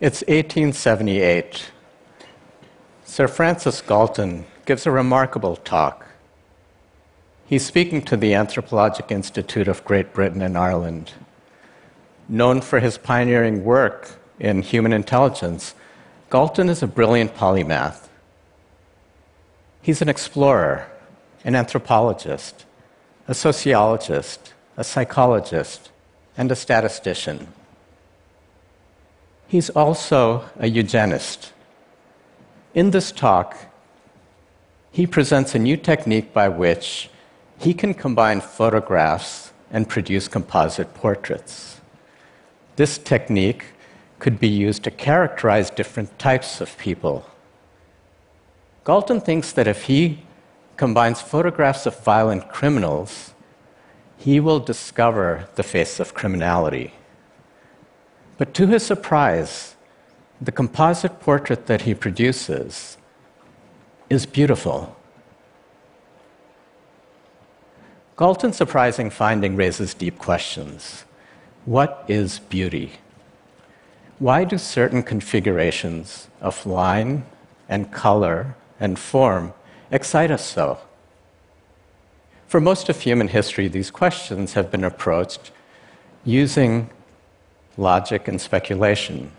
It's 1878. Sir Francis Galton gives a remarkable talk. He's speaking to the Anthropologic Institute of Great Britain and Ireland. Known for his pioneering work in human intelligence, Galton is a brilliant polymath. He's an explorer, an anthropologist, a sociologist, a psychologist, and a statistician. He's also a eugenist. In this talk, he presents a new technique by which he can combine photographs and produce composite portraits. This technique could be used to characterize different types of people. Galton thinks that if he combines photographs of violent criminals, he will discover the face of criminality. But to his surprise, the composite portrait that he produces is beautiful. Galton's surprising finding raises deep questions. What is beauty? Why do certain configurations of line and color and form excite us so? For most of human history, these questions have been approached using logic and speculation.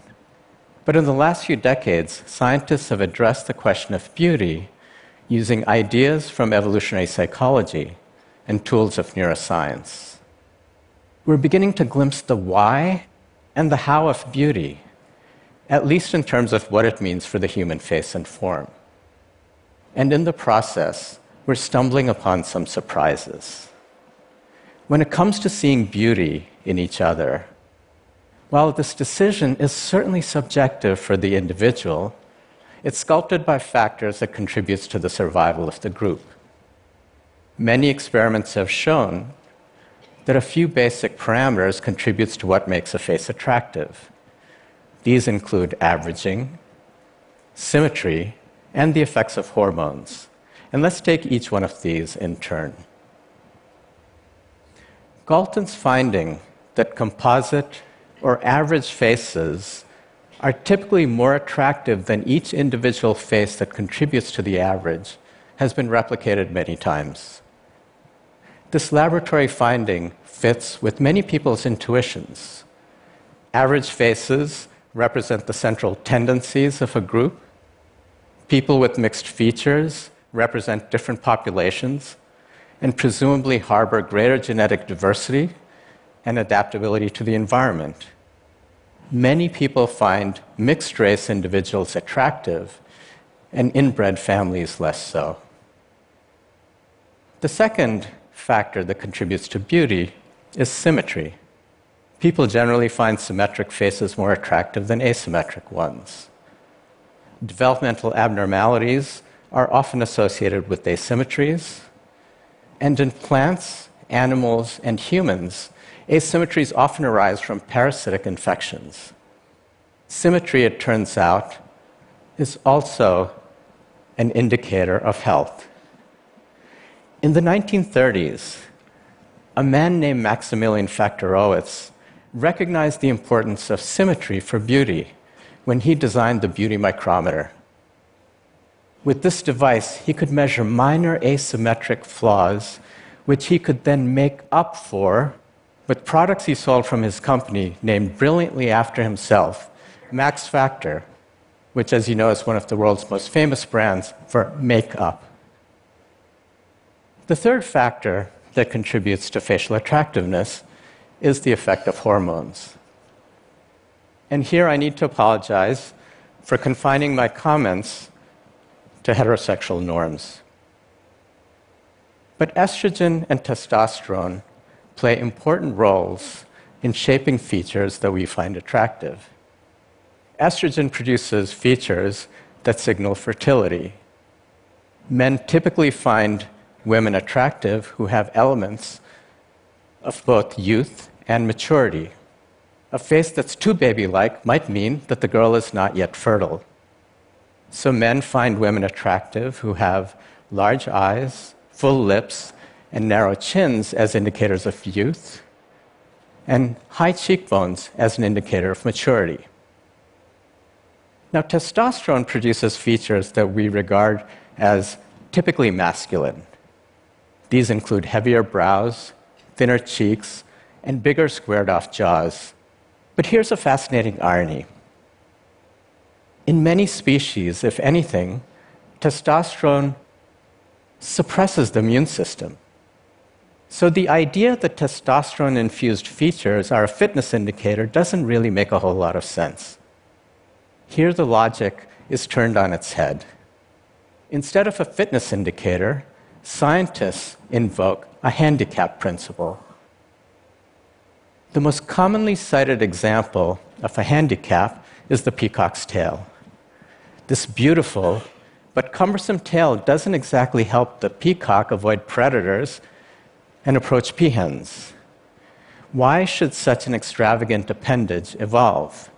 But in the last few decades, scientists have addressed the question of beauty using ideas from evolutionary psychology and tools of neuroscience. We're beginning to glimpse the why and the how of beauty, at least in terms of what it means for the human face and form. And in the process, we're stumbling upon some surprises. When it comes to seeing beauty in each other, while this decision is certainly subjective for the individual, it's sculpted by factors that contributes to the survival of the group. Many experiments have shown that a few basic parameters contributes to what makes a face attractive. These include averaging, symmetry, and the effects of hormones. And let's take each one of these in turn. Galton's finding that composite or average faces are typically more attractive than each individual face that contributes to the average has been replicated many times. This laboratory finding fits with many people's intuitions. Average faces represent the central tendencies of a group. People with mixed features represent different populations and presumably harbor greater genetic diversity and adaptability to the environment. Many people find mixed race individuals attractive and inbred families less so. The second factor that contributes to beauty is symmetry. People generally find symmetric faces more attractive than asymmetric ones. Developmental abnormalities are often associated with asymmetries, and in plants, animals, and humans, asymmetries often arise from parasitic infections. Symmetry, it turns out, is also an indicator of health. In the 1930s, a man named Maximilian Factorowitz recognized the importance of symmetry for beauty when he designed the beauty micrometer. With this device, he could measure minor asymmetric flaws, which he could then make up for with products he sold from his company, named brilliantly after himself, Max Factor, which, as you know, is one of the world's most famous brands for makeup. The third factor that contributes to facial attractiveness is the effect of hormones. And here I need to apologize for confining my comments to heterosexual norms. But estrogen and testosterone play important roles in shaping features that we find attractive. Estrogen produces features that signal fertility. Men typically find women attractive who have elements of both youth and maturity. A face that's too baby like might mean that the girl is not yet fertile. So men find women attractive who have large eyes, full lips, and narrow chins as indicators of youth, and high cheekbones as an indicator of maturity. Now, testosterone produces features that we regard as typically masculine. These include heavier brows, thinner cheeks, and bigger squared off jaws. But here's a fascinating irony. In many species, if anything, testosterone suppresses the immune system. So the idea that testosterone infused features are a fitness indicator doesn't really make a whole lot of sense. Here, the logic is turned on its head. Instead of a fitness indicator, scientists invoke a handicap principle. The most commonly cited example of a handicap is the peacock's tail. This beautiful but cumbersome tail doesn't exactly help the peacock avoid predators and approach peahens. Why should such an extravagant appendage evolve?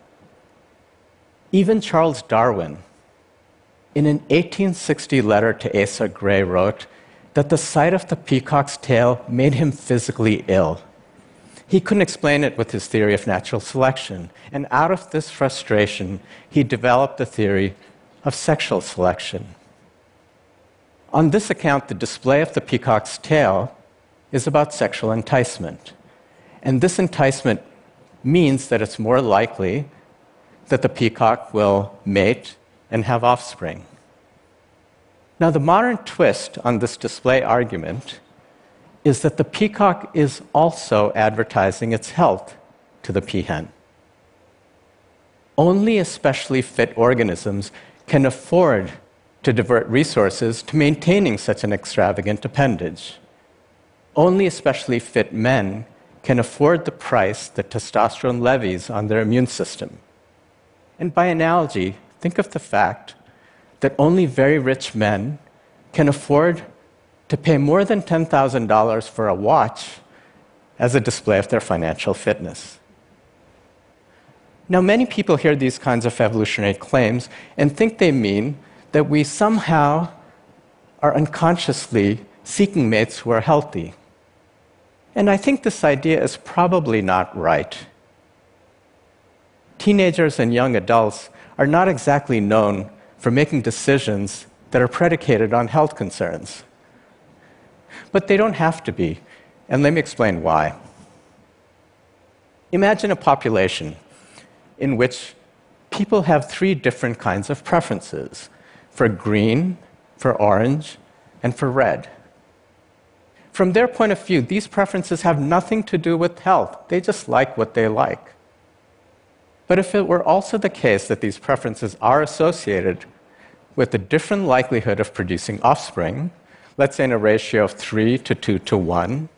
Even Charles Darwin, in an 1860 letter to Asa Gray, wrote that the sight of the peacock's tail made him physically ill. He couldn't explain it with his theory of natural selection, and out of this frustration, he developed the theory of sexual selection. On this account, the display of the peacock's tail is about sexual enticement. And this enticement means that it's more likely that the peacock will mate and have offspring. Now, the modern twist on this display argument is that the peacock is also advertising its health to the peahen. Only especially fit organisms can afford to divert resources to maintaining such an extravagant appendage. Only especially fit men can afford the price that testosterone levies on their immune system. And by analogy, think of the fact that only very rich men can afford to pay more than $10,000 for a watch as a display of their financial fitness. Now, many people hear these kinds of evolutionary claims and think they mean that we somehow are unconsciously seeking mates who are healthy. And I think this idea is probably not right. Teenagers and young adults are not exactly known for making decisions that are predicated on health concerns. But they don't have to be, and let me explain why. Imagine a population in which people have three different kinds of preferences for green, for orange, and for red. From their point of view, these preferences have nothing to do with health. They just like what they like. But if it were also the case that these preferences are associated with a different likelihood of producing offspring, let's say in a ratio of 3 to 2 to 1,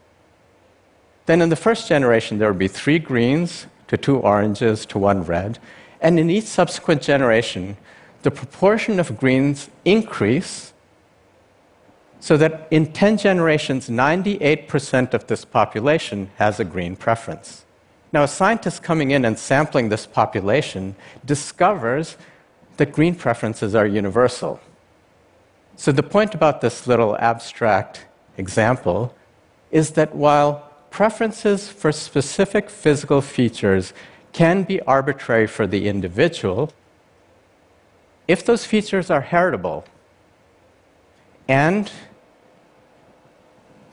then in the first generation there would be three greens to two oranges to one red, and in each subsequent generation, the proportion of greens increase so that in 10 generations, 98% of this population has a green preference. Now, a scientist coming in and sampling this population discovers that green preferences are universal. So, the point about this little abstract example is that while preferences for specific physical features can be arbitrary for the individual, if those features are heritable and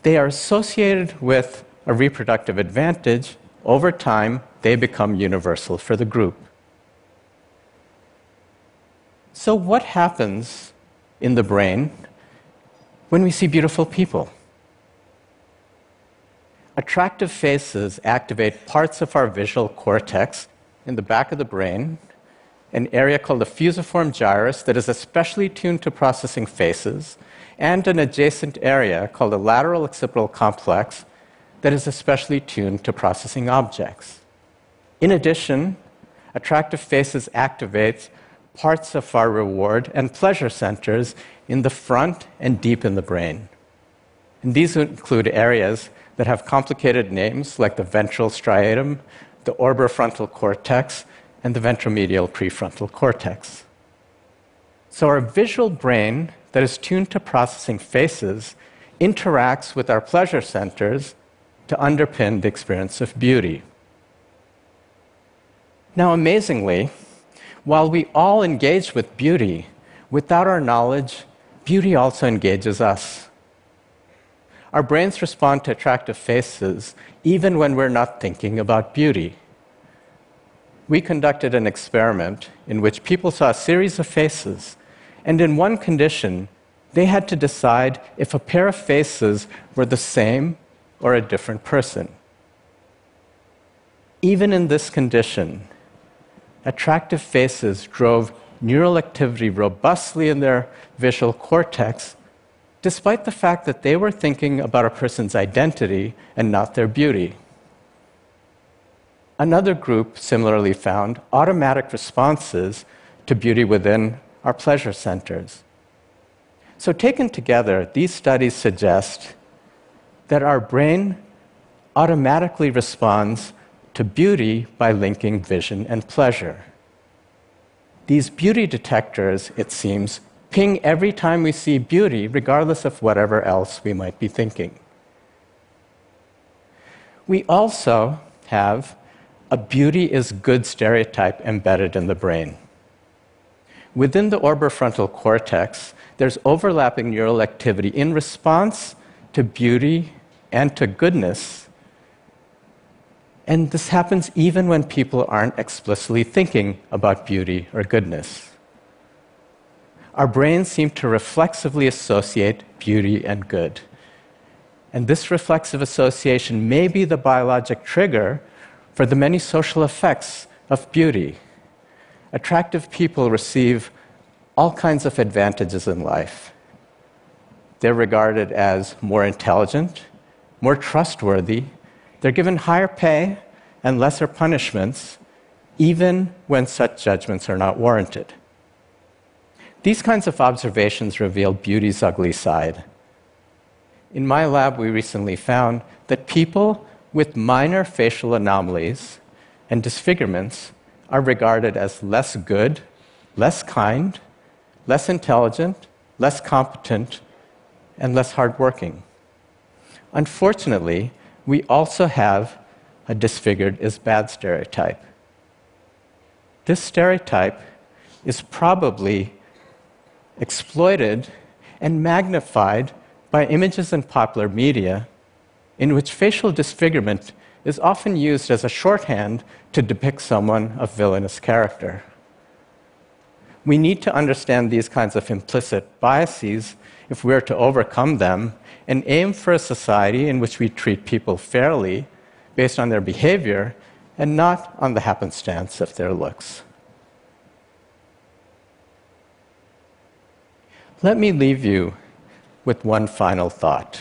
they are associated with a reproductive advantage, over time they become universal for the group. So, what happens in the brain when we see beautiful people? Attractive faces activate parts of our visual cortex in the back of the brain an area called the fusiform gyrus that is especially tuned to processing faces, and an adjacent area called the lateral occipital complex that is especially tuned to processing objects. In addition, attractive faces activate parts of our reward and pleasure centers in the front and deep in the brain. And these include areas that have complicated names like the ventral striatum, the orbitofrontal cortex, and the ventromedial prefrontal cortex. So, our visual brain that is tuned to processing faces interacts with our pleasure centers to underpin the experience of beauty. Now, amazingly, While we all engage with beauty, without our knowledge, beauty also engages us. Our brains respond to attractive faces even when we're not thinking about beauty. We conducted an experiment in which people saw a series of faces, and in one condition, they had to decide if a pair of faces were the same or a different person. Even in this condition, attractive faces drove neural activity robustly in their visual cortex, despite the fact that they were thinking about a person's identity and not their beauty. Another group similarly found automatic responses to beauty within our pleasure centers. So, taken together, these studies suggest that our brain automatically responds to beauty by linking vision and pleasure. These beauty detectors, it seems, ping every time we see beauty, regardless of whatever else we might be thinking. We also have a beauty is good stereotype embedded in the brain. Within the orbitofrontal cortex, there's overlapping neural activity in response to beauty and to goodness. And this happens even when people aren't explicitly thinking about beauty or goodness. Our brains seem to reflexively associate beauty and good. And this reflexive association may be the biologic trigger for the many social effects of beauty. Attractive people receive all kinds of advantages in life. They're regarded as more intelligent, more trustworthy. They're given higher pay and lesser punishments, even when such judgments are not warranted. These kinds of observations reveal beauty's ugly side. In my lab, we recently found that people with minor facial anomalies and disfigurements are regarded as less good, less kind, less intelligent, less competent, and less hardworking. Unfortunately, we also have a disfigured is bad stereotype. This stereotype is probably exploited and magnified by images in popular media in which facial disfigurement is often used as a shorthand to depict someone of villainous character. We need to understand these kinds of implicit biases if we are to overcome them and aim for a society in which we treat people fairly based on their behavior and not on the happenstance of their looks. Let me leave you with one final thought.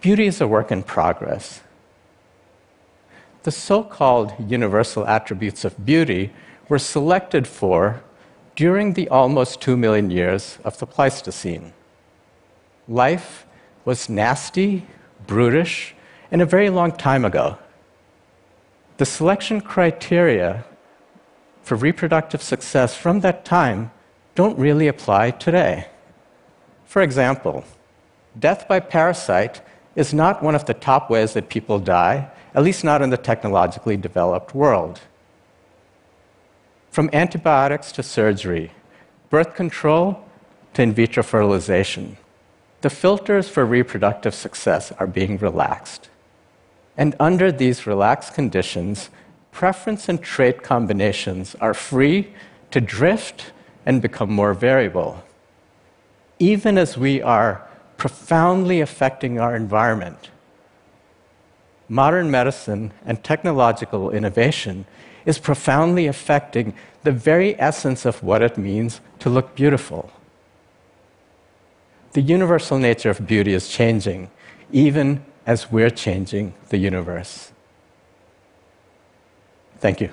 Beauty is a work in progress. The so called universal attributes of beauty were selected for during the almost two million years of the Pleistocene. Life was nasty, brutish, and a very long time ago. The selection criteria for reproductive success from that time don't really apply today. For example, death by parasite is not one of the top ways that people die, at least not in the technologically developed world. From antibiotics to surgery, birth control to in vitro fertilization, the filters for reproductive success are being relaxed. And under these relaxed conditions, preference and trait combinations are free to drift and become more variable. Even as we are profoundly affecting our environment, modern medicine and technological innovation is profoundly affecting the very essence of what it means to look beautiful. The universal nature of beauty is changing, even as we're changing the universe. Thank you.